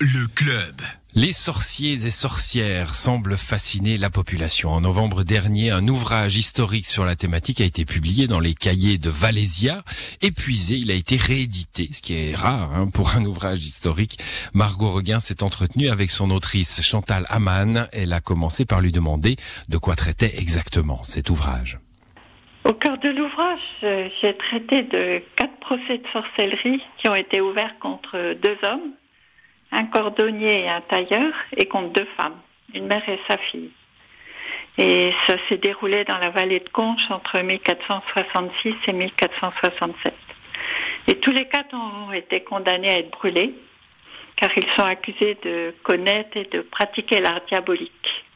Le club. Les sorciers et sorcières semblent fasciner la population. En novembre dernier, un ouvrage historique sur la thématique a été publié dans les cahiers de Valésia. Épuisé, il a été réédité, ce qui est rare hein, pour un ouvrage historique. Margot Reguin s'est entretenue avec son autrice Chantal Amann. Elle a commencé par lui demander de quoi traitait exactement cet ouvrage. Au cœur de l'ouvrage, euh, j'ai traité de quatre procès de sorcellerie qui ont été ouverts contre deux hommes, un cordonnier et un tailleur, et contre deux femmes, une mère et sa fille. Et ça s'est déroulé dans la vallée de Conches entre 1466 et 1467. Et tous les quatre ont été condamnés à être brûlés, car ils sont accusés de connaître et de pratiquer l'art diabolique.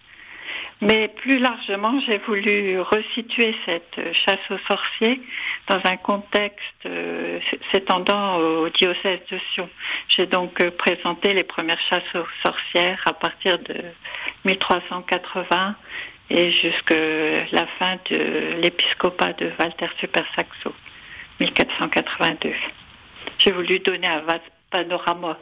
Mais plus largement, j'ai voulu resituer cette chasse aux sorciers dans un contexte euh, s'étendant au diocèse de Sion. J'ai donc euh, présenté les premières chasses aux sorcières à partir de 1380 et jusqu'à la fin de l'épiscopat de Walter Super Saxo, 1482. J'ai voulu donner un vaste panorama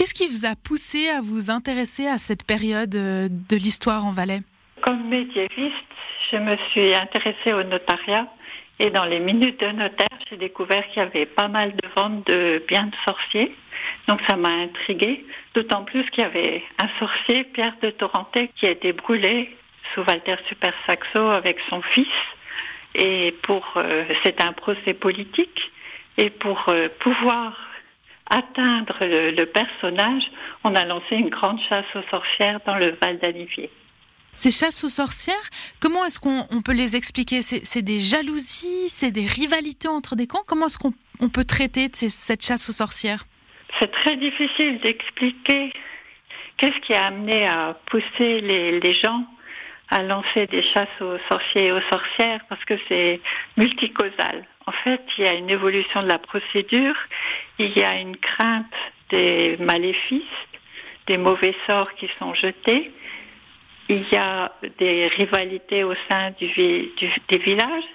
Qu'est-ce qui vous a poussé à vous intéresser à cette période euh, de l'histoire en Valais? Comme médiéviste, je me suis intéressée au notariat et dans les minutes de notaire, j'ai découvert qu'il y avait pas mal de ventes de biens de sorciers. Donc ça m'a intriguée, d'autant plus qu'il y avait un sorcier, Pierre de Torenté, qui a été brûlé sous Walter Super Saxo avec son fils. Et pour, euh, c'est un procès politique. Et pour euh, pouvoir atteindre le, le, personnage, on a lancé une grande chasse aux sorcières dans le Val d'Alivier. Ces chasses aux sorcières, comment est-ce qu'on on peut les expliquer? C'est des jalousies, c'est des rivalités entre des camps? Comment est-ce qu'on on peut traiter cette chasse aux sorcières? C'est très difficile d'expliquer qu'est-ce qui a amené à pousser les, les gens à lancer des chasses aux sorciers et aux sorcières parce que c'est multicausal. En fait, il y a une évolution de la procédure, il y a une crainte des maléfices, des mauvais sorts qui sont jetés, il y a des rivalités au sein des villages,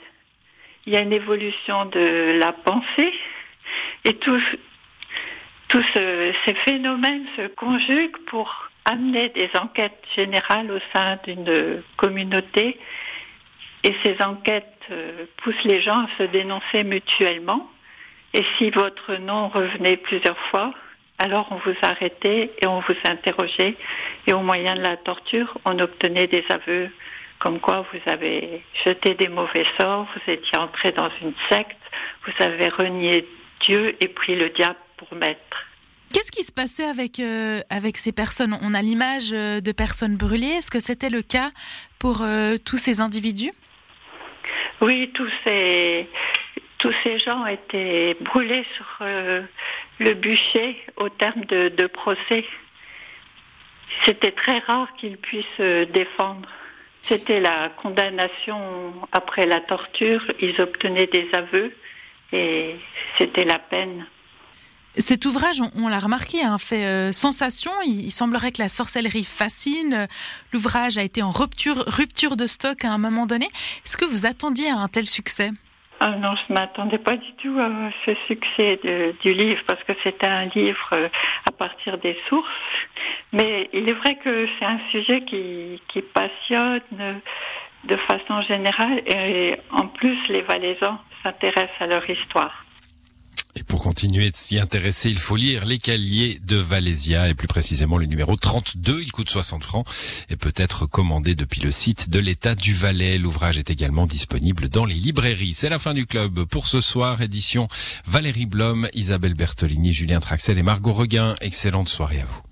il y a une évolution de la pensée, et tous ce, ces phénomènes se conjuguent pour amener des enquêtes générales au sein d'une communauté. Et ces enquêtes euh, poussent les gens à se dénoncer mutuellement. Et si votre nom revenait plusieurs fois, alors on vous arrêtait et on vous interrogeait. Et au moyen de la torture, on obtenait des aveux comme quoi vous avez jeté des mauvais sorts, vous étiez entré dans une secte, vous avez renié Dieu et pris le diable pour maître. Qu'est-ce qui se passait avec, euh, avec ces personnes? On a l'image euh, de personnes brûlées. Est-ce que c'était le cas pour euh, tous ces individus? Oui, tous ces, tous ces gens étaient brûlés sur euh, le bûcher au terme de, procès. C'était très rare qu'ils puissent se défendre. C'était la condamnation après la torture. Ils obtenaient des aveux et c'était la peine. Cet ouvrage, on, l'a remarqué, hein, fait euh, sensation. Il, il, semblerait que la sorcellerie fascine. L'ouvrage a été en rupture, rupture de stock à un moment donné. Est-ce que vous attendiez à un tel succès? Ah non, je ne m'attendais pas du tout à ce succès du livre parce que c'était un livre euh, à partir des sources. Mais il est vrai que c'est un sujet qui, qui passionne de façon générale et en plus les Valaisans s'intéressent à leur histoire. Et pour continuer de s'y intéresser, il faut lire Les Caliers de Valésia et plus précisément le numéro 32. Il coûte 60 francs et peut être commandé depuis le site de l'État du Valais. L'ouvrage est également disponible dans les librairies. C'est la fin du club pour ce soir. Édition Valérie Blom, Isabelle Bertolini, Julien Traxel et Margot Reguin. Excellente soirée à vous.